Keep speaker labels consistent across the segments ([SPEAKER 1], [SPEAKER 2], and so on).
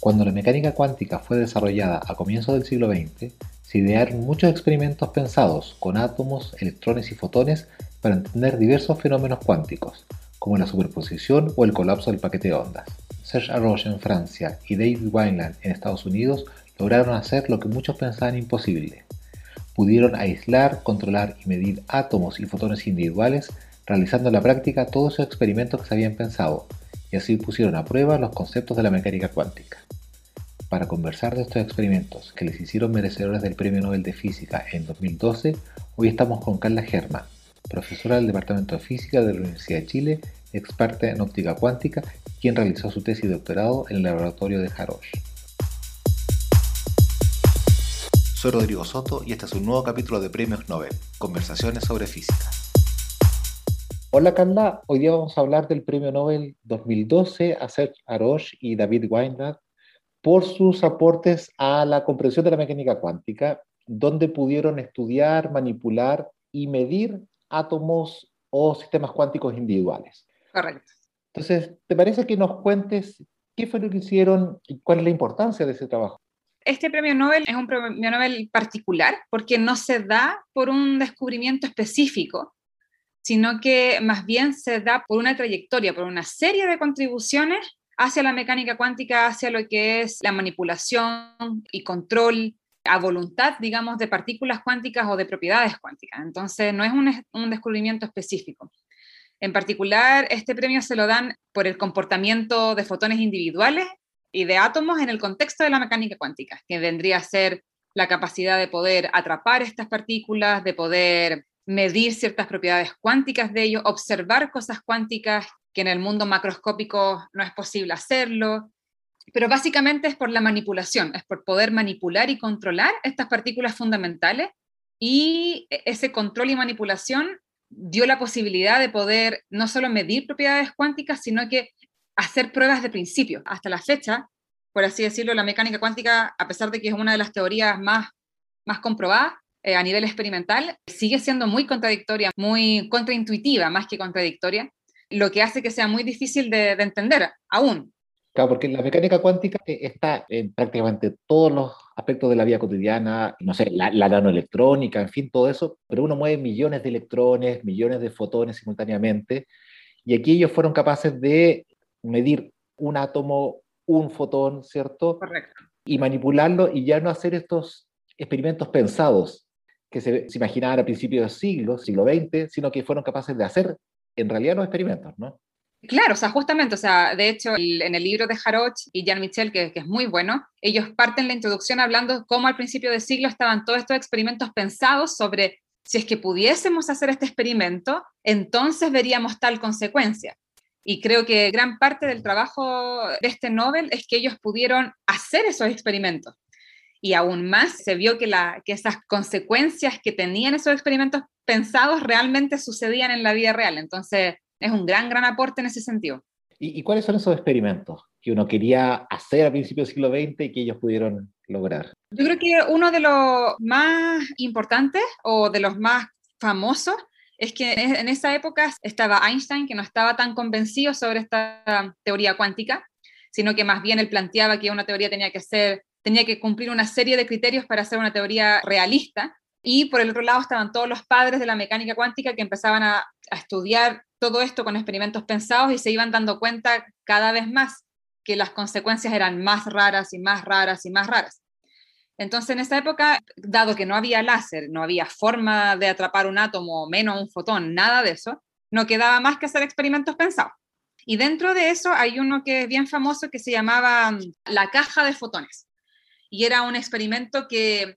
[SPEAKER 1] Cuando la mecánica cuántica fue desarrollada a comienzos del siglo XX, se idearon muchos experimentos pensados con átomos, electrones y fotones para entender diversos fenómenos cuánticos, como la superposición o el colapso del paquete de ondas. Serge Haroche en Francia y David Wineland en Estados Unidos lograron hacer lo que muchos pensaban imposible. Pudieron aislar, controlar y medir átomos y fotones individuales, realizando en la práctica todos esos experimentos que se habían pensado, y así pusieron a prueba los conceptos de la mecánica cuántica. Para conversar de estos experimentos que les hicieron merecedores del Premio Nobel de Física en 2012, hoy estamos con Carla Germán, profesora del Departamento de Física de la Universidad de Chile, experta en óptica cuántica, quien realizó su tesis de doctorado en el laboratorio de Harosh. Soy Rodrigo Soto y este es un nuevo capítulo de Premios Nobel, Conversaciones sobre Física. Hola Carla, hoy día vamos a hablar del Premio Nobel 2012 a Serge Haroche y David Weinberg por sus aportes a la comprensión de la mecánica cuántica, donde pudieron estudiar, manipular y medir átomos o sistemas cuánticos individuales.
[SPEAKER 2] Correcto.
[SPEAKER 1] Entonces, ¿te parece que nos cuentes qué fue lo que hicieron y cuál es la importancia de ese trabajo?
[SPEAKER 2] Este premio Nobel es un premio Nobel particular porque no se da por un descubrimiento específico, sino que más bien se da por una trayectoria, por una serie de contribuciones hacia la mecánica cuántica, hacia lo que es la manipulación y control a voluntad, digamos, de partículas cuánticas o de propiedades cuánticas. Entonces, no es un, descubrimiento específico. En particular, este premio se lo dan por el comportamiento de fotones individuales y de átomos en el contexto de la mecánica cuántica, que vendría a ser la capacidad de poder atrapar estas partículas, de poder medir ciertas propiedades cuánticas de ellos, observar cosas cuánticas que en el mundo macroscópico no es posible hacerlo. Pero básicamente es por la manipulación, es por poder manipular y controlar estas partículas fundamentales y e-, ese control y manipulación dio la posibilidad de poder no solo medir propiedades cuánticas, sino que hacer pruebas de principio. Hasta la fecha, por así decirlo, la mecánica cuántica, a pesar de que es una de las teorías más, más comprobadas, eh, a nivel experimental, sigue siendo muy contradictoria, muy contraintuitiva más que contradictoria, lo que hace que sea muy difícil de, entender aún.
[SPEAKER 1] Claro, porque la mecánica cuántica eh, está en prácticamente todos los aspectos de la vida cotidiana, no sé, la, la, nanoelectrónica, en fin, todo eso, pero uno mueve millones de electrones, millones de fotones simultáneamente, y aquí ellos fueron capaces de medir un átomo, un fotón, ¿cierto?
[SPEAKER 2] Correcto.
[SPEAKER 1] Y manipularlo y ya no hacer estos experimentos pensados, que se, imaginaban a principios del siglo, siglo XX, sino que fueron capaces de hacer en realidad los experimentos, ¿no?
[SPEAKER 2] Claro, o sea, justamente, o sea, de hecho, en el libro de Haroch y Jean Michel, que, que, es muy bueno, ellos parten la introducción hablando cómo al principio del siglo estaban todos estos experimentos pensados sobre si es que pudiésemos hacer este experimento, entonces veríamos tal consecuencia. Y creo que gran parte del trabajo de este Nobel es que ellos pudieron hacer esos experimentos y aún más se vio que, la, que esas consecuencias que tenían esos experimentos pensados realmente sucedían en la vida real. Entonces, es un gran, gran aporte en ese sentido.
[SPEAKER 1] ¿Y, cuáles son esos experimentos que uno quería hacer a principios del siglo XX y que ellos pudieron lograr?
[SPEAKER 2] Yo creo que uno de los más importantes o de los más famosos es que en esa época estaba Einstein, que no estaba tan convencido sobre esta teoría cuántica, sino que más bien él planteaba que una teoría tenía que ser tenía que cumplir una serie de criterios para hacer una teoría realista. Y por el otro lado estaban todos los padres de la mecánica cuántica que empezaban a, estudiar todo esto con experimentos pensados y se iban dando cuenta cada vez más que las consecuencias eran más raras y más raras y más raras. Entonces, en esa época, dado que no había láser, no había forma de atrapar un átomo, menos un fotón, nada de eso, no quedaba más que hacer experimentos pensados. Y dentro de eso hay uno que es bien famoso que se llamaba mm, la caja de fotones y era un experimento que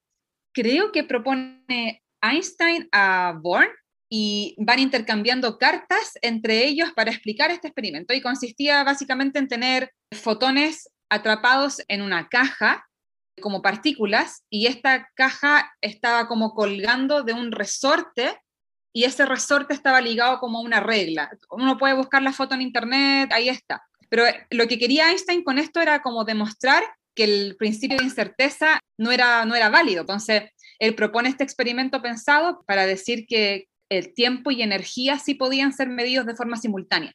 [SPEAKER 2] creo que propone Einstein a Born y van intercambiando cartas entre ellos para explicar este experimento y consistía básicamente en tener fotones atrapados en una caja como partículas y esta caja estaba como colgando de un resorte y ese resorte estaba ligado como una regla. Uno puede buscar la foto en internet, ahí está. Pero lo que quería Einstein con esto era como demostrar que el principio de incerteza no era, no era válido. Entonces, él propone este experimento pensado para decir que el tiempo y energía sí podían ser medidos de forma simultánea.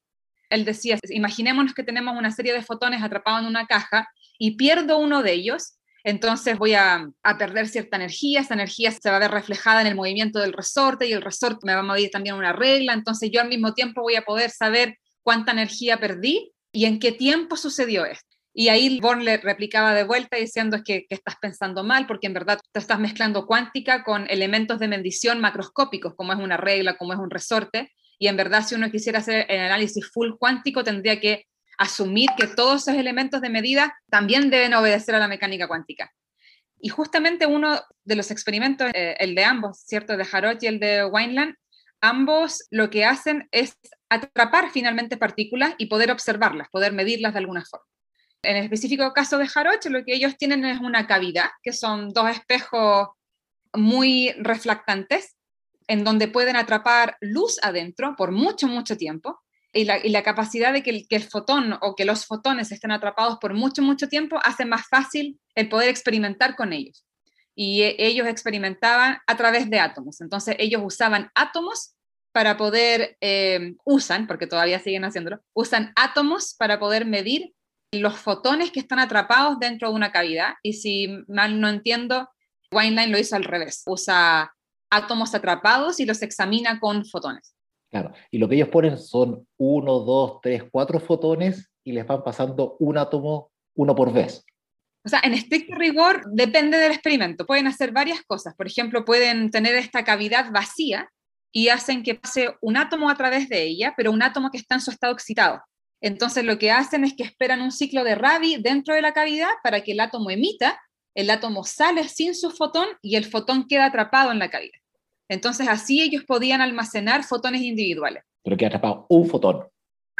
[SPEAKER 2] Él decía, imaginémonos que tenemos una serie de fotones atrapados en una caja y pierdo uno de ellos, entonces voy a, perder cierta energía, esa energía se va a ver reflejada en el movimiento del resorte y el resorte me va a mover también una regla, entonces yo al mismo tiempo voy a poder saber cuánta energía perdí y en qué tiempo sucedió esto. Y ahí Born le replicaba de vuelta diciendo que, que, estás pensando mal porque en verdad te estás mezclando cuántica con elementos de medición macroscópicos, como es una regla, como es un resorte. Y en verdad si uno quisiera hacer el análisis full cuántico tendría que asumir que todos esos elementos de medida también deben obedecer a la mecánica cuántica. Y justamente uno de los experimentos, eh, el de ambos, ¿cierto? De Harrod y el de Wineland, ambos lo que hacen es atrapar finalmente partículas y poder observarlas, poder medirlas de alguna forma. En el específico caso de Jaroch, lo que ellos tienen es una cavidad, que son dos espejos muy reflectantes, en donde pueden atrapar luz adentro por mucho, mucho tiempo, y la, capacidad de que el, que el, fotón o que los fotones estén atrapados por mucho, mucho tiempo hace más fácil el poder experimentar con ellos. Y e, ellos experimentaban a través de átomos. Entonces ellos usaban átomos para poder, eh, usan, porque todavía siguen haciéndolo, usan átomos para poder medir los fotones que están atrapados dentro de una cavidad. Y si mal no entiendo, Wineline lo hizo al revés. Usa átomos atrapados y los examina con fotones.
[SPEAKER 1] Claro, y lo que ellos ponen son uno, dos, tres, cuatro fotones y les van pasando un átomo uno por vez.
[SPEAKER 2] O sea, en estricto rigor depende del experimento. Pueden hacer varias cosas. Por ejemplo, pueden tener esta cavidad vacía y hacen que pase un átomo a través de ella, pero un átomo que está en su estado excitado. Entonces lo que hacen es que esperan un ciclo de Rabi dentro de la cavidad para que el átomo emita, el átomo sale sin su fotón y el fotón queda atrapado en la cavidad. Entonces así ellos podían almacenar fotones individuales.
[SPEAKER 1] Pero que atrapado un fotón.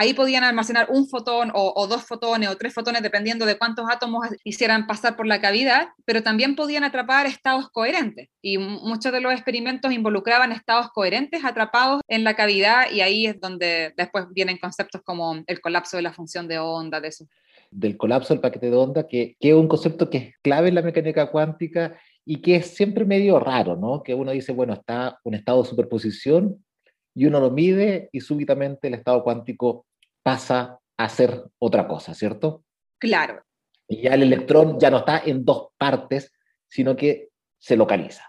[SPEAKER 2] Ahí podían almacenar un fotón o, dos fotones o tres fotones, dependiendo de cuántos átomos hicieran pasar por la cavidad, pero también podían atrapar estados coherentes. Y muchos de los experimentos involucraban estados coherentes atrapados en la cavidad y ahí es donde después vienen conceptos como el colapso de la función de onda, de eso.
[SPEAKER 1] Del colapso del paquete de onda, que, es un concepto que es clave en la mecánica cuántica y que es siempre medio raro, ¿no? Que uno dice, bueno, está un estado de superposición y uno lo mide y súbitamente el estado cuántico pasa a ser otra cosa, ¿cierto?
[SPEAKER 2] Claro.
[SPEAKER 1] Y ya el electrón ya no está en dos partes, sino que se localiza.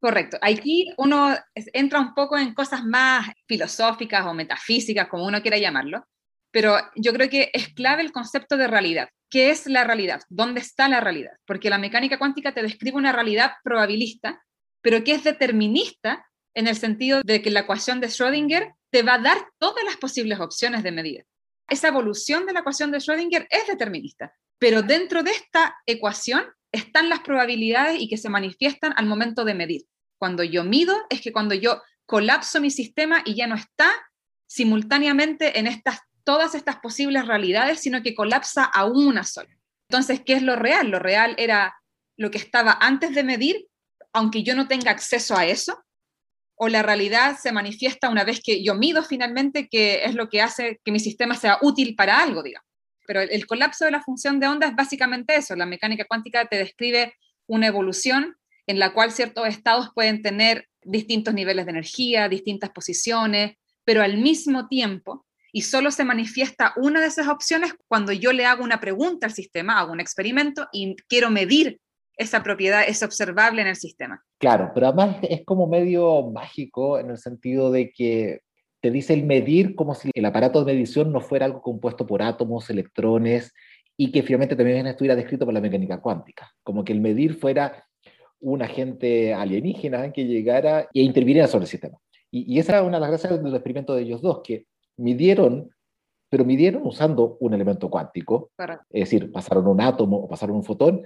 [SPEAKER 2] Correcto. Aquí uno entra un poco en cosas más filosóficas o metafísicas, como uno quiera llamarlo, pero yo creo que es clave el concepto de realidad. ¿Qué es la realidad? ¿Dónde está la realidad? Porque la mecánica cuántica te describe una realidad probabilista, pero que es determinista en el sentido de que la ecuación de Schrödinger te va a dar todas las posibles opciones de medida. Esa evolución de la ecuación de Schrödinger es determinista, pero dentro de esta ecuación están las probabilidades y que se manifiestan al momento de medir. Cuando yo mido es que cuando yo colapso mi sistema y ya no está simultáneamente en estas todas estas posibles realidades, sino que colapsa a una sola. Entonces, ¿qué es lo real? Lo real era lo que estaba antes de medir, aunque yo no tenga acceso a eso, o la realidad se manifiesta una vez que yo mido finalmente, que es lo que hace que mi sistema sea útil para algo, digamos. Pero el, el colapso de la función de onda es básicamente eso. La mecánica cuántica te describe una evolución en la cual ciertos estados pueden tener distintos niveles de energía, distintas posiciones, pero al mismo tiempo y solo se manifiesta una de esas opciones cuando yo le hago una pregunta al sistema, hago un experimento y quiero medir esa propiedad, es observable en el sistema.
[SPEAKER 1] Claro, pero además es como medio mágico en el sentido de que te dice el medir como si el aparato de medición no fuera algo compuesto por átomos, electrones, y que finalmente también estuviera descrito por la mecánica cuántica, como que el medir fuera un agente alienígena que llegara e interviniera sobre el sistema. Y, y esa era una de las gracias del experimento de ellos dos, que midieron, pero midieron usando un elemento cuántico, es decir, pasaron un átomo o pasaron un fotón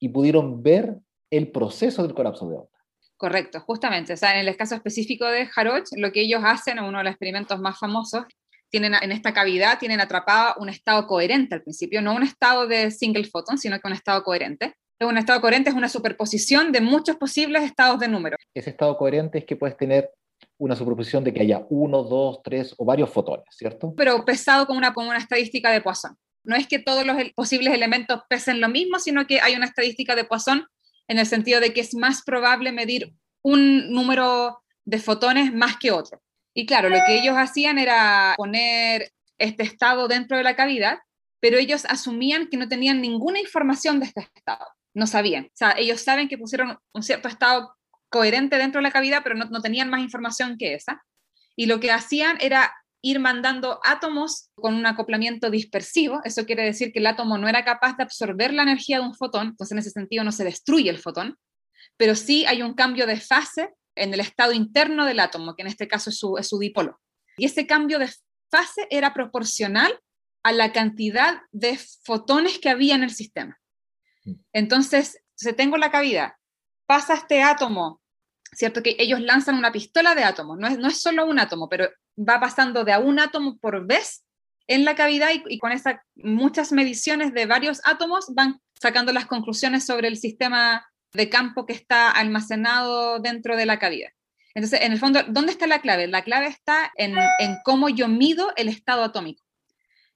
[SPEAKER 1] y pudieron ver el proceso del colapso de onda.
[SPEAKER 2] Correcto, justamente. O sea, en el caso específico de Haroch, lo que ellos hacen, uno de los experimentos más famosos, tienen en esta cavidad tienen atrapado un estado coherente al principio, no un estado de single photon, sino que un estado coherente. Un estado coherente es una superposición de muchos posibles estados de número.
[SPEAKER 1] Ese estado coherente es que puedes tener una superposición de que haya uno, dos, tres o varios fotones, ¿cierto?
[SPEAKER 2] Pero pesado como una, como una estadística de Poisson. No es que todos los posibles elementos pesen lo mismo, sino que hay una estadística de Poisson en el sentido de que es más probable medir un número de fotones más que otro. Y claro, lo que ellos hacían era poner este estado dentro de la cavidad, pero ellos asumían que no tenían ninguna información de este estado, no sabían. O sea, ellos saben que pusieron un cierto estado coherente dentro de la cavidad, pero no, no tenían más información que esa. Y lo que hacían era ir mandando átomos con un acoplamiento dispersivo. Eso quiere decir que el átomo no era capaz de absorber la energía de un fotón, entonces en ese sentido no se destruye el fotón, pero sí hay un cambio de fase en el estado interno del átomo, que en este caso es su, es su dipolo. Y ese cambio de fase era proporcional a la cantidad de fotones que había en el sistema. Mm. Entonces, si tengo la cavidad, pasa este átomo, ¿cierto? Que ellos lanzan una pistola de átomos, no es, no es solo un átomo, pero va pasando de a un átomo por vez en la cavidad y, con esas muchas mediciones de varios átomos van sacando las conclusiones sobre el sistema de campo que está almacenado dentro de la cavidad. Entonces, en el fondo, ¿dónde está la clave? La clave está en, en cómo yo mido el estado atómico.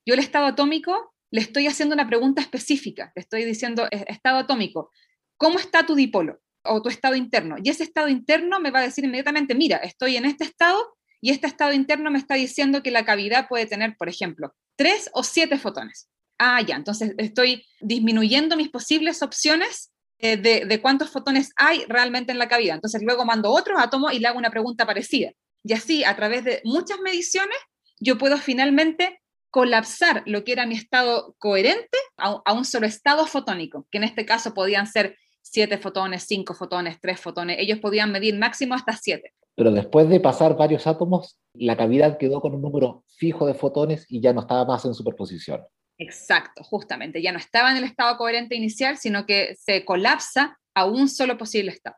[SPEAKER 2] Yo el estado atómico le estoy haciendo una pregunta específica, le estoy diciendo, estado atómico, ¿cómo está tu dipolo o tu estado interno? Y ese estado interno me va a decir inmediatamente, mira, estoy en este estado y este estado interno me está diciendo que la cavidad puede tener, por ejemplo, tres o siete fotones. Ah, ya, entonces estoy disminuyendo mis posibles opciones eh, de, de, cuántos fotones hay realmente en la cavidad. Entonces luego mando otros átomos y le hago una pregunta parecida. Y así, a través de muchas mediciones, yo puedo finalmente colapsar lo que era mi estado coherente a, un solo estado fotónico, que en este caso podían ser siete fotones, cinco fotones, tres fotones. Ellos podían medir máximo hasta siete.
[SPEAKER 1] Pero después de pasar varios átomos, la cavidad quedó con un número fijo de fotones y ya no estaba más en superposición.
[SPEAKER 2] Exacto, justamente. Ya no estaba en el estado coherente inicial, sino que se colapsa a un solo posible estado.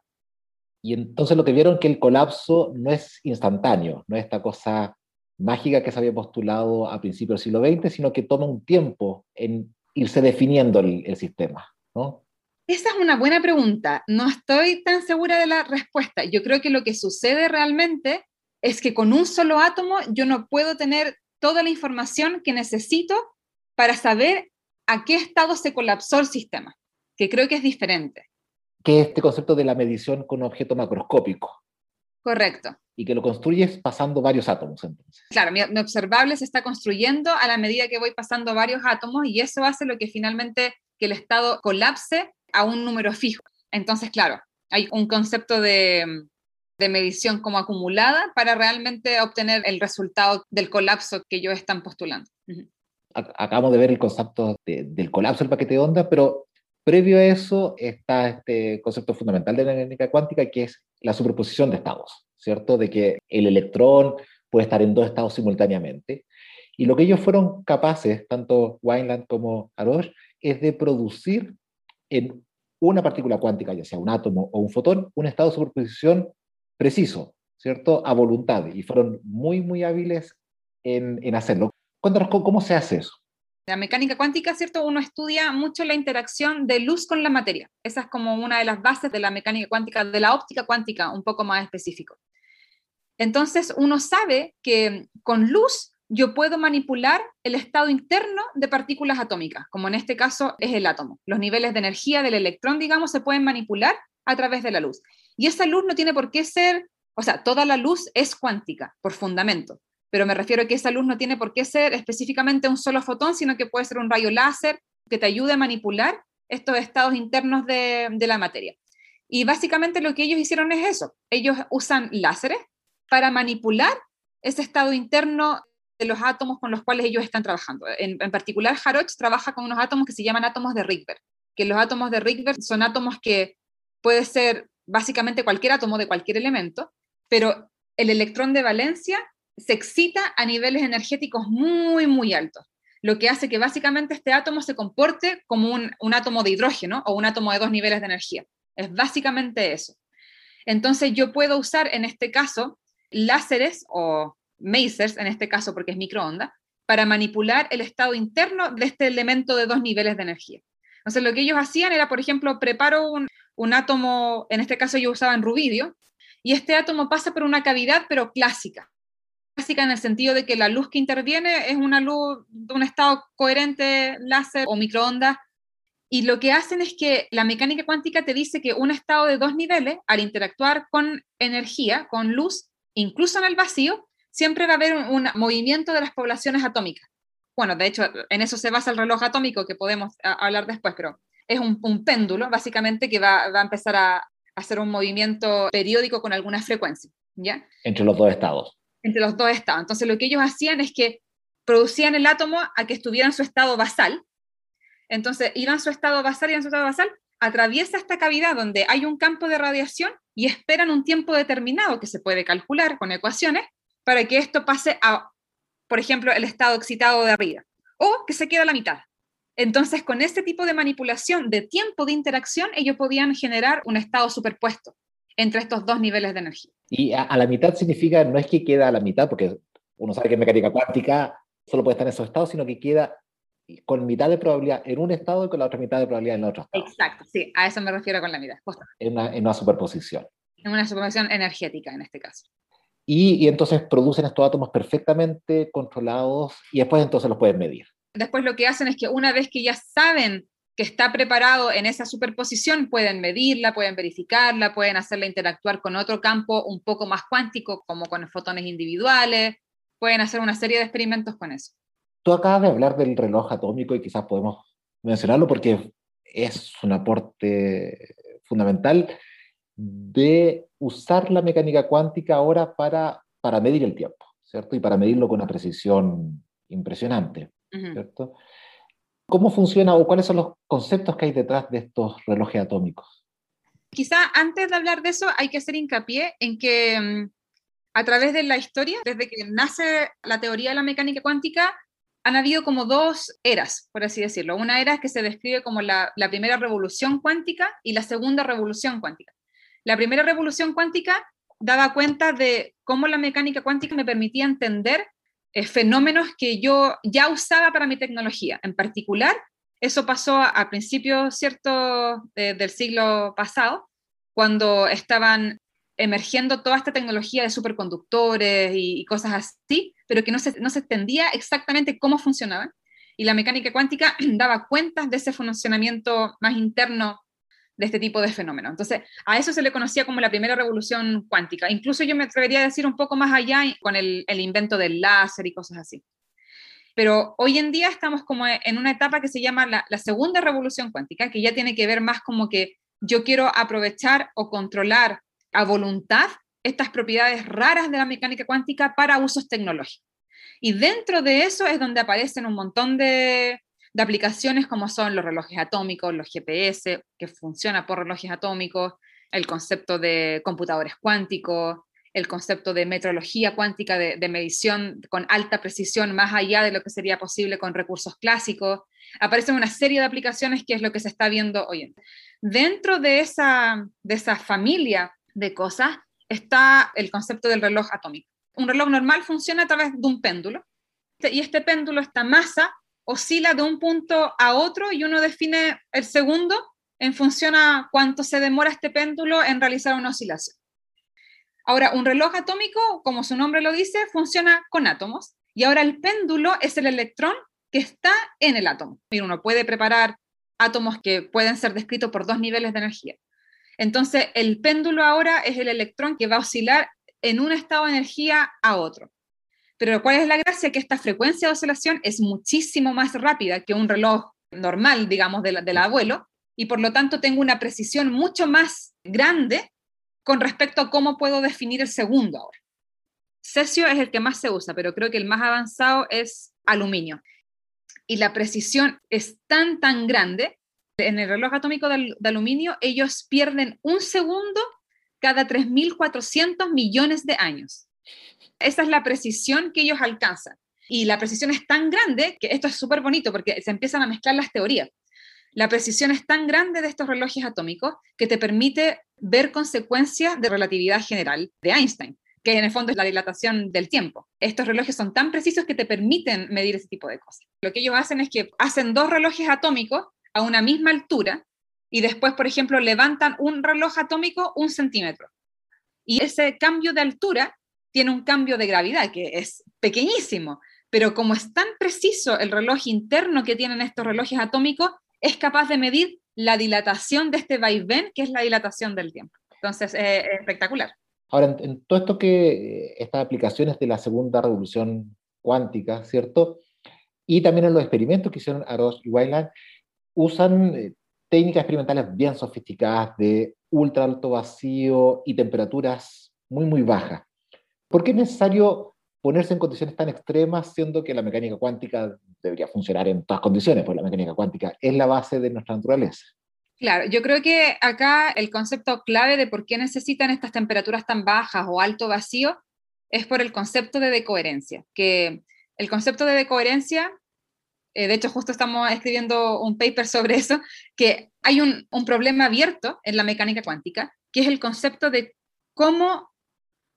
[SPEAKER 1] Y entonces lo que vieron que el colapso no es instantáneo, no es esta cosa mágica que se había postulado a principios del siglo XX, sino que toma un tiempo en irse definiendo el, sistema, ¿no?
[SPEAKER 2] Esa es una buena pregunta. No estoy tan segura de la respuesta. Yo creo que lo que sucede realmente es que con un solo átomo yo no puedo tener toda la información que necesito para saber a qué estado se colapsó el sistema, que creo que es diferente.
[SPEAKER 1] Que es este concepto de la medición con un objeto macroscópico.
[SPEAKER 2] Correcto
[SPEAKER 1] y que lo construyes pasando varios átomos entonces.
[SPEAKER 2] Claro, mi, observable se está construyendo a la medida que voy pasando varios átomos y eso hace lo que finalmente que el estado colapse a un número fijo. Entonces, claro, hay un concepto de, de medición como acumulada para realmente obtener el resultado del colapso que ellos están postulando.
[SPEAKER 1] Acabamos de ver el concepto del colapso del paquete de onda, pero previo a eso está este concepto fundamental de la mecánica cuántica que es la superposición de estados. ¿cierto? De que el electrón puede estar en dos estados simultáneamente. Y lo que ellos fueron capaces, tanto Weinland como Arosh, es de producir en una partícula cuántica, ya sea un átomo o un fotón, un estado de superposición preciso, ¿cierto? A voluntad. Y fueron muy, muy hábiles en, en hacerlo. Cuéntanos cómo se hace eso.
[SPEAKER 2] La mecánica cuántica, ¿cierto? Uno estudia mucho la interacción de luz con la materia. Esa es como una de las bases de la mecánica cuántica, de la óptica cuántica, un poco más específico. Entonces, uno sabe que con luz yo puedo manipular el estado interno de partículas atómicas, como en este caso es el átomo. Los niveles de energía del electrón, digamos, se pueden manipular a través de la luz. Y esa luz no tiene por qué ser, o sea, toda la luz es cuántica, por fundamento, pero me refiero a que esa luz no tiene por qué ser específicamente un solo fotón, sino que puede ser un rayo láser que te ayude a manipular estos estados internos de, la materia. Y básicamente lo que ellos hicieron es eso. Ellos usan láseres para manipular ese estado interno de los átomos con los cuales ellos están trabajando. En, particular, Haroch trabaja con unos átomos que se llaman átomos de Rydberg, que los átomos de Rydberg son átomos que puede ser básicamente cualquier átomo de cualquier elemento, pero el electrón de valencia se excita a niveles energéticos muy, muy altos, lo que hace que básicamente este átomo se comporte como un, átomo de hidrógeno o un átomo de dos niveles de energía. Es básicamente eso. Entonces yo puedo usar en este caso láseres o masers, en este caso porque es microonda, para manipular el estado interno de este elemento de dos niveles de energía. Entonces lo que ellos hacían era, por ejemplo, preparo un, un átomo, en este caso yo usaba rubidio, y este átomo pasa por una cavidad pero clásica clásica en el sentido de que la luz que interviene es una luz de un estado coherente, láser o microondas, y lo que hacen es que la mecánica cuántica te dice que un estado de dos niveles, al interactuar con energía, con luz, incluso en el vacío, siempre va a haber un, movimiento de las poblaciones atómicas. bueno, de hecho, en eso se basa el reloj atómico, que podemos hablar después, pero es un, péndulo, básicamente, que va, a empezar a, hacer un movimiento periódico con alguna frecuencia, ¿ya?
[SPEAKER 1] Entre los dos estados.
[SPEAKER 2] Entre los dos estados. Entonces, lo que ellos hacían es que producían el átomo a que estuviera en su estado basal. Entonces, iban en su estado basal y en su estado basal, atraviesa esta cavidad donde hay un campo de radiación y esperan un tiempo determinado que se puede calcular con ecuaciones para que esto pase a, por ejemplo, el estado excitado de arriba o que se quede a la mitad. Entonces, con este tipo de manipulación de tiempo de interacción, ellos podían generar un estado superpuesto entre estos dos niveles de energía.
[SPEAKER 1] Y a, la mitad significa, no es que queda a la mitad, porque uno sabe que en mecánica cuántica solo puede estar en esos estados, sino que queda con mitad de probabilidad en un estado y con la otra mitad de probabilidad en el otro estado.
[SPEAKER 2] Exacto, sí, a eso me refiero con la mitad.
[SPEAKER 1] En una, en una superposición.
[SPEAKER 2] En una superposición energética, en este caso.
[SPEAKER 1] Y, y, entonces producen estos átomos perfectamente controlados y después entonces los pueden medir.
[SPEAKER 2] Después lo que hacen es que una vez que ya saben que está preparado en esa superposición, pueden medirla, pueden verificarla, pueden hacerla interactuar con otro campo un poco más cuántico, como con fotones individuales, pueden hacer una serie de experimentos con eso.
[SPEAKER 1] Tú acabas de hablar del reloj atómico y quizás podemos mencionarlo porque es un aporte fundamental de usar la mecánica cuántica ahora para, para medir el tiempo, ¿cierto? Y para medirlo con una precisión impresionante, ¿cierto? ¿Cómo funciona o cuáles son los conceptos que hay detrás de estos relojes atómicos?
[SPEAKER 2] Quizá antes de hablar de eso hay que hacer hincapié en que mm, a través de la historia, desde que nace la teoría de la mecánica cuántica, han habido como dos eras, por así decirlo. Una era que se describe como la, primera revolución cuántica y la segunda revolución cuántica. La primera revolución cuántica daba cuenta de cómo la mecánica cuántica me permitía entender eh, fenómenos que yo ya usaba para mi tecnología. En particular, eso pasó a, principios cierto, del siglo pasado, cuando estaban emergiendo toda esta tecnología de superconductores y, cosas así, pero que no se, no se entendía exactamente cómo funcionaban. Y la mecánica cuántica daba cuentas de ese funcionamiento más interno de este tipo de fenómenos. Entonces, a eso se le conocía como la primera revolución cuántica. Incluso yo me atrevería a decir un poco más allá con el, el invento del láser y cosas así. Pero hoy en día estamos como en una etapa que se llama la, la segunda revolución cuántica, que ya tiene que ver más como que yo quiero aprovechar o controlar a voluntad estas propiedades raras de la mecánica cuántica para usos tecnológicos. Y dentro de eso es donde aparecen un montón de, aplicaciones como son los relojes atómicos, los GPS, que funciona por relojes atómicos, el concepto de computadores cuánticos, el concepto de metrología cuántica, de, de, medición con alta precisión, más allá de lo que sería posible con recursos clásicos. Aparecen una serie de aplicaciones que es lo que se está viendo hoy. Dentro de esa, de esa familia de cosas está el concepto del reloj atómico. Un reloj normal funciona a través de un péndulo y este péndulo, esta masa, oscila de un punto a otro y uno define el segundo en función a cuánto se demora este péndulo en realizar una oscilación. Ahora, un reloj atómico, como su nombre lo dice, funciona con átomos y ahora el péndulo es el electrón que está en el átomo. Y uno puede preparar átomos que pueden ser descritos por dos niveles de energía. Entonces, el péndulo ahora es el electrón que va a oscilar en un estado de energía a otro. Pero ¿cuál es la gracia? Que esta frecuencia de oscilación es muchísimo más rápida que un reloj normal, digamos, del, abuelo, y por lo tanto tengo una precisión mucho más grande con respecto a cómo puedo definir el segundo ahora. Cesio es el que más se usa, pero creo que el más avanzado es aluminio. Y la precisión es tan, tan grande en el reloj atómico de, aluminio, ellos pierden un segundo cada 3.400 millones de años. Esa es la precisión que ellos alcanzan. Y la precisión es tan grande que esto es súper bonito porque se empiezan a mezclar las teorías. La precisión es tan grande de estos relojes atómicos que te permite ver consecuencias de relatividad general de Einstein, que en el fondo es la dilatación del tiempo. Estos relojes son tan precisos que te permiten medir ese tipo de cosas. Lo que ellos hacen es que hacen dos relojes atómicos a una misma altura y después, por ejemplo, levantan un reloj atómico un centímetro. Y ese cambio de altura tiene un cambio de gravedad que es pequeñísimo, pero como es tan preciso el reloj interno que tienen estos relojes atómicos, es capaz de medir la dilatación de este vaivén, que es la dilatación del tiempo. Entonces, es espectacular.
[SPEAKER 1] Ahora, en, todo esto que, estas aplicaciones de la segunda revolución cuántica, ¿cierto? Y también en los experimentos que hicieron Aros y Wayland, usan eh, técnicas experimentales bien sofisticadas de ultra alto vacío y temperaturas muy, muy bajas. ¿Por qué es necesario ponerse en condiciones tan extremas, siendo que la mecánica cuántica debería funcionar en todas condiciones? Pues la mecánica cuántica es la base de nuestra naturaleza.
[SPEAKER 2] Claro, yo creo que acá el concepto clave de por qué necesitan estas temperaturas tan bajas o alto vacío es por el concepto de decoherencia, que el concepto de decoherencia, eh, de hecho justo estamos escribiendo un paper sobre eso, que hay un, un problema abierto en la mecánica cuántica, que es el concepto de cómo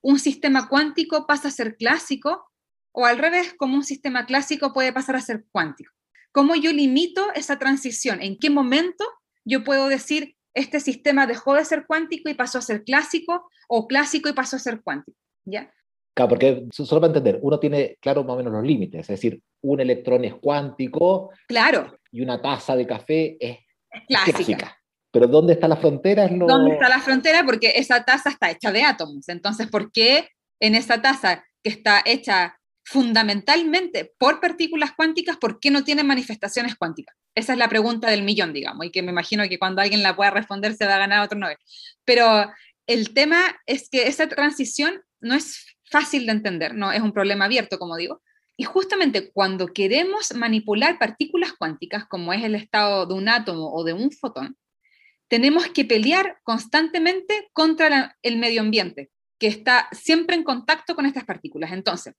[SPEAKER 2] un sistema cuántico pasa a ser clásico o al revés, cómo un sistema clásico puede pasar a ser cuántico. ¿Cómo yo limito esa transición? ¿En qué momento yo puedo decir, este sistema dejó de ser cuántico y pasó a ser clásico, o clásico y pasó a ser cuántico, ¿ya?
[SPEAKER 1] Claro, porque solo para entender, uno tiene claro más o menos los límites, es decir, un electrón es cuántico.
[SPEAKER 2] Claro.
[SPEAKER 1] Y una taza de café es clásica. Pero ¿dónde está la frontera?
[SPEAKER 2] ¿Dónde está la frontera? Porque esa taza está hecha de átomos. Entonces, ¿por qué en esa taza que está hecha fundamentalmente por partículas cuánticas, ¿por qué no tiene manifestaciones cuánticas? Esa es la pregunta del millón, digamos, y que me imagino que cuando alguien la pueda responder se va a ganar otro Nobel. Pero el tema es que esa transición no es fácil de entender, no es un problema abierto, como digo. Y justamente cuando queremos manipular partículas cuánticas, como es el estado de un átomo o de un fotón, tenemos que pelear constantemente contra el medio ambiente, que está siempre en contacto con estas partículas. Entonces,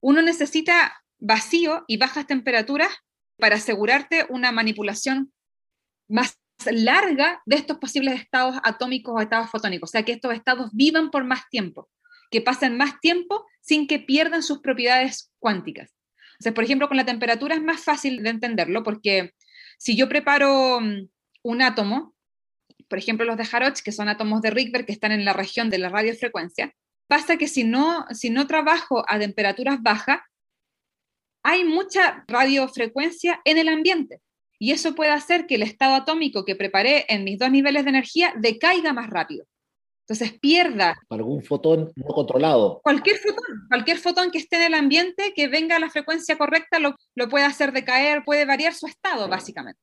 [SPEAKER 2] uno necesita vacío y bajas temperaturas para asegurarte una manipulación más larga de estos posibles estados atómicos o estados fotónicos, o sea, que estos estados vivan por más tiempo, que pasen más tiempo sin que pierdan sus propiedades cuánticas. O sea, por ejemplo, con la temperatura es más fácil de entenderlo porque si yo preparo mm, un átomo, por ejemplo, los de Harrod, que son átomos de Rydberg que están en la región de la radiofrecuencia, pasa que si no, si no trabajo a temperaturas bajas, hay mucha radiofrecuencia en el ambiente. Y eso puede hacer que el estado atómico que preparé en mis dos niveles de energía decaiga más rápido. Entonces pierda.
[SPEAKER 1] Algún fotón no controlado.
[SPEAKER 2] Cualquier fotón, cualquier fotón que esté en el ambiente, que venga a la frecuencia correcta, lo, lo puede hacer decaer, puede variar su estado, básicamente.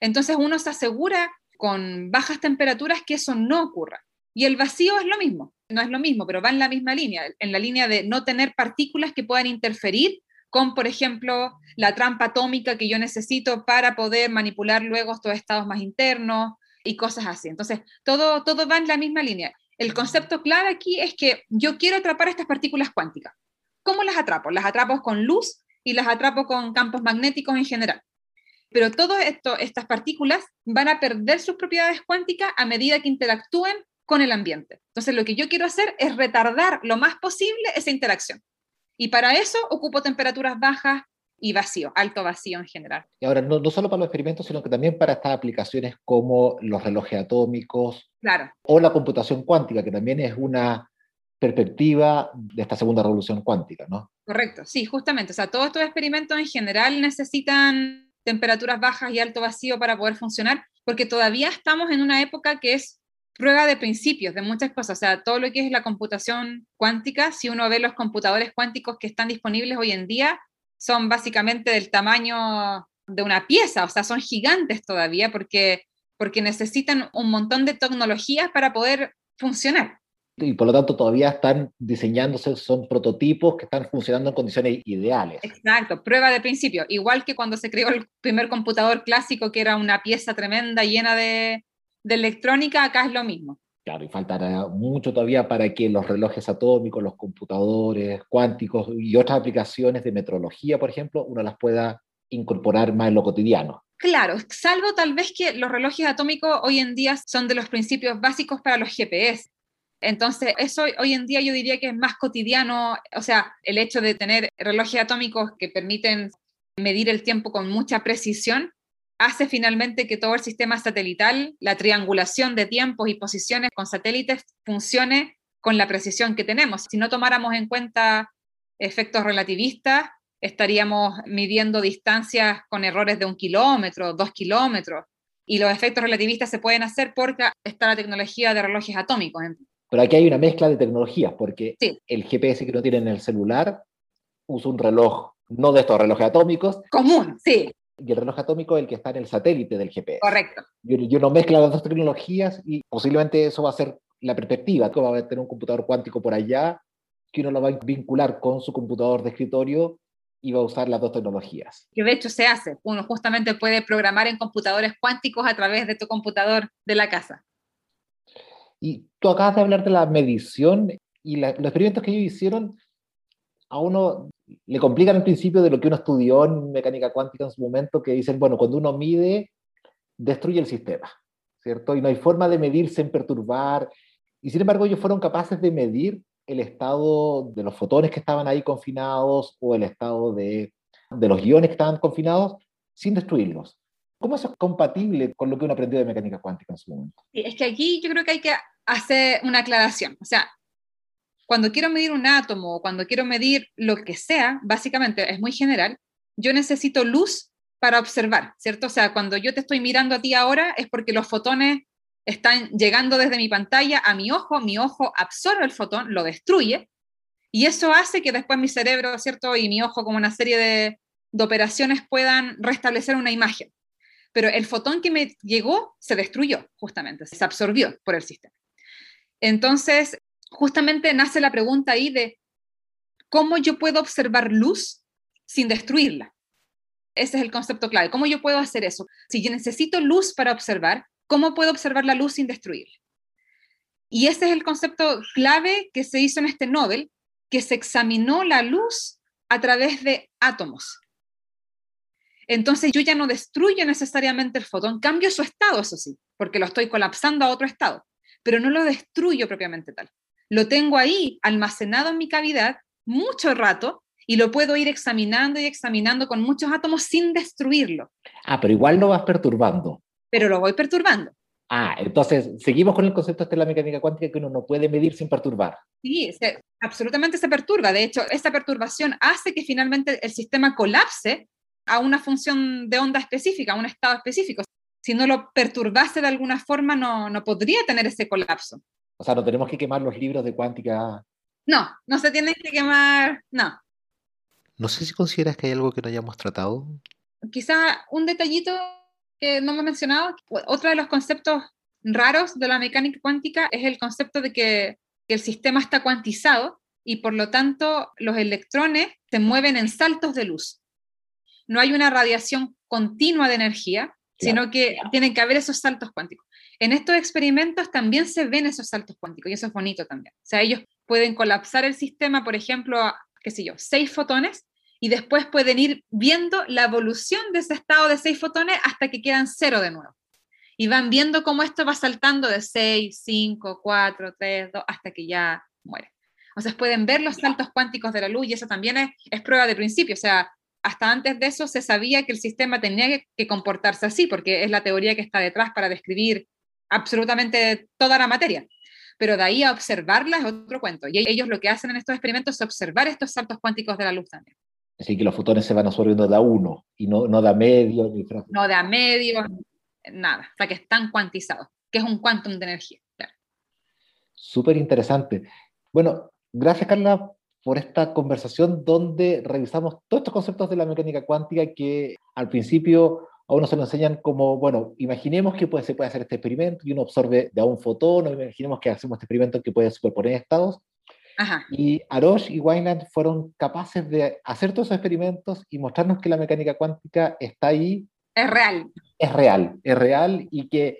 [SPEAKER 2] Entonces uno se asegura con bajas temperaturas que eso no ocurra. Y el vacío es lo mismo, no es lo mismo, pero va en la misma línea, en la línea de no tener partículas que puedan interferir con, por ejemplo, la trampa atómica que yo necesito para poder manipular luego estos estados más internos y cosas así. Entonces, todo, todo va en la misma línea. El concepto clave aquí es que yo quiero atrapar estas partículas cuánticas. ¿Cómo las atrapo? Las atrapo con luz y las atrapo con campos magnéticos en general. Pero todas estas partículas van a perder sus propiedades cuánticas a medida que interactúen con el ambiente. Entonces, lo que yo quiero hacer es retardar lo más posible esa interacción. Y para eso ocupo temperaturas bajas y vacío, alto vacío en general.
[SPEAKER 1] Y ahora, no, no, solo para los experimentos, sino que también para estas aplicaciones como los relojes atómicos
[SPEAKER 2] claro.
[SPEAKER 1] o la computación cuántica, que también es una perspectiva de esta segunda revolución cuántica, ¿no?
[SPEAKER 2] Correcto, sí, justamente. O sea, todos estos experimentos en general necesitan temperaturas bajas y alto vacío para poder funcionar, porque todavía estamos en una época que es prueba de principios de muchas cosas, o sea, todo lo que es la computación cuántica, si uno ve los computadores cuánticos que están disponibles hoy en día, son básicamente del tamaño de una pieza, o sea, son gigantes todavía porque, porque necesitan un montón de tecnologías para poder funcionar.
[SPEAKER 1] Y por lo tanto todavía están diseñándose, son prototipos que están funcionando en condiciones ideales.
[SPEAKER 2] Exacto, prueba de principio. Igual que cuando se creó el primer computador clásico, que era una pieza tremenda llena de, de electrónica, acá es lo mismo.
[SPEAKER 1] Claro, y faltará mucho todavía para que los relojes atómicos, los computadores cuánticos y otras aplicaciones de metrología, por ejemplo, uno las pueda incorporar más en lo cotidiano.
[SPEAKER 2] Claro, salvo tal vez que los relojes atómicos hoy en día son de los principios básicos para los GPS. Entonces, eso hoy en día yo diría que es más cotidiano, o sea, el hecho de tener relojes atómicos que permiten medir el tiempo con mucha precisión, hace finalmente que todo el sistema satelital, la triangulación de tiempos y posiciones con satélites funcione con la precisión que tenemos. Si no tomáramos en cuenta efectos relativistas, estaríamos midiendo distancias con errores de un kilómetro, dos kilómetros, y los efectos relativistas se pueden hacer porque está la tecnología de relojes atómicos.
[SPEAKER 1] Pero aquí hay una mezcla de tecnologías, porque el GPS que no tiene en el celular usa un reloj no de estos relojes atómicos.
[SPEAKER 2] Común, sí.
[SPEAKER 1] Y el reloj atómico es el que está en el satélite del GPS.
[SPEAKER 2] Correcto.
[SPEAKER 1] Y uno mezcla las dos tecnologías y posiblemente eso va a ser la perspectiva, que va a tener un computador cuántico por allá, que uno lo va a vincular con su computador de escritorio y va a usar las dos tecnologías.
[SPEAKER 2] Que de hecho se hace. Uno justamente puede programar en computadores cuánticos a través de tu computador de la casa.
[SPEAKER 1] Y tú acabas de hablar de la medición y los experimentos que ellos hicieron a uno le complican al principio de lo que uno estudió en mecánica cuántica en su momento, que dicen, bueno, cuando uno mide, destruye el sistema, ¿cierto? Y no hay forma de medir sin perturbar. Y sin embargo, ellos fueron capaces de medir el estado de los fotones que estaban ahí confinados o el estado de, de los iones que estaban confinados sin destruirlos. ¿Cómo eso es compatible con lo que uno aprendió de mecánica cuántica en su momento?
[SPEAKER 2] Es que aquí yo creo que hay que hacer una aclaración. O sea, cuando quiero medir un átomo o cuando quiero medir lo que sea, básicamente es muy general, yo necesito luz para observar, ¿cierto? O sea, cuando yo te estoy mirando a ti ahora es porque los fotones están llegando desde mi pantalla a mi ojo, mi ojo absorbe el fotón, lo destruye, y eso hace que después mi cerebro, ¿cierto? Y mi ojo, como una serie de, de operaciones, puedan restablecer una imagen. Pero el fotón que me llegó se destruyó, justamente, se absorbió por el sistema. Entonces, justamente nace la pregunta ahí de cómo yo puedo observar luz sin destruirla. Ese es el concepto clave. ¿Cómo yo puedo hacer eso? Si yo necesito luz para observar, ¿Cómo puedo observar la luz sin destruirla? Y ese es el concepto clave que se hizo en este Nobel, que se examinó la luz a través de átomos. Entonces yo ya no destruyo necesariamente el fotón, cambio su estado, eso sí, porque lo estoy colapsando a otro estado, pero no lo destruyo propiamente tal. Lo tengo ahí almacenado en mi cavidad mucho rato y lo puedo ir examinando y examinando con muchos átomos sin destruirlo.
[SPEAKER 1] Ah, pero igual lo vas perturbando
[SPEAKER 2] pero lo voy perturbando.
[SPEAKER 1] Ah, entonces seguimos con el concepto de la mecánica cuántica que uno no puede medir sin perturbar.
[SPEAKER 2] Sí, absolutamente se perturba. De hecho, esta perturbación hace que finalmente el sistema colapse a una función de onda específica, a un estado específico. Si no lo perturbase de alguna forma, no, no podría tener ese colapso.
[SPEAKER 1] O sea, no tenemos que quemar los libros de cuántica.
[SPEAKER 2] No, no se tienen que quemar, no.
[SPEAKER 1] No sé si consideras que hay algo que no hayamos tratado.
[SPEAKER 2] Quizá un detallito que no me he mencionado, otro de los conceptos raros de la mecánica cuántica es el concepto de que, el sistema está cuantizado y por lo tanto los electrones se mueven en saltos de luz. No hay una radiación continua de energía, sino que tienen que haber esos saltos cuánticos. En estos experimentos también se ven esos saltos cuánticos y eso es bonito también. O sea, ellos pueden colapsar el sistema, por ejemplo, a, qué sé yo, seis fotones y después pueden ir viendo la evolución de ese estado de seis fotones hasta que quedan cero de nuevo. Y van viendo cómo esto va saltando de 6, 5, 4, 3, 2, hasta que ya muere. O sea, pueden ver los saltos cuánticos de la luz y eso también es, es prueba de principio. O sea, hasta antes de eso se sabía que el sistema tenía que, que, comportarse así, porque es la teoría que está detrás para describir absolutamente toda la materia. Pero de ahí a observarla es otro cuento. Y ellos lo que hacen en estos experimentos es observar estos saltos cuánticos de la luz también.
[SPEAKER 1] Así que los fotones se van absorbiendo de a uno y no, no de a medio. Ni
[SPEAKER 2] no de a medio, nada, o sea que están cuantizados, que es un quantum de energía.
[SPEAKER 1] Súper interesante. Bueno, gracias Carla por esta conversación donde revisamos todos estos conceptos de la mecánica cuántica que al principio a uno se lo enseñan como, bueno, imaginemos que puede, se puede hacer este experimento y uno absorbe de a un fotón, o imaginemos que hacemos este experimento que puede superponer estados, y Arosh y Weinland fueron capaces de hacer todos esos experimentos y mostrarnos que la mecánica cuántica está ahí.
[SPEAKER 2] Es real.
[SPEAKER 1] Es real, es real y que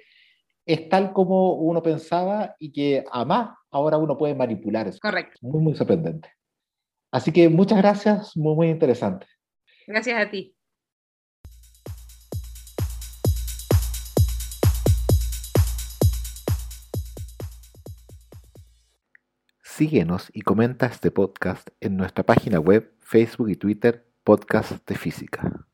[SPEAKER 1] es tal como uno pensaba y que además ahora uno puede manipular eso.
[SPEAKER 2] Correcto.
[SPEAKER 1] Muy, muy sorprendente. Así que muchas gracias, muy, muy interesante.
[SPEAKER 2] Gracias a ti.
[SPEAKER 1] Síguenos y comenta este podcast en nuestra página web, Facebook y Twitter, Podcast de Física.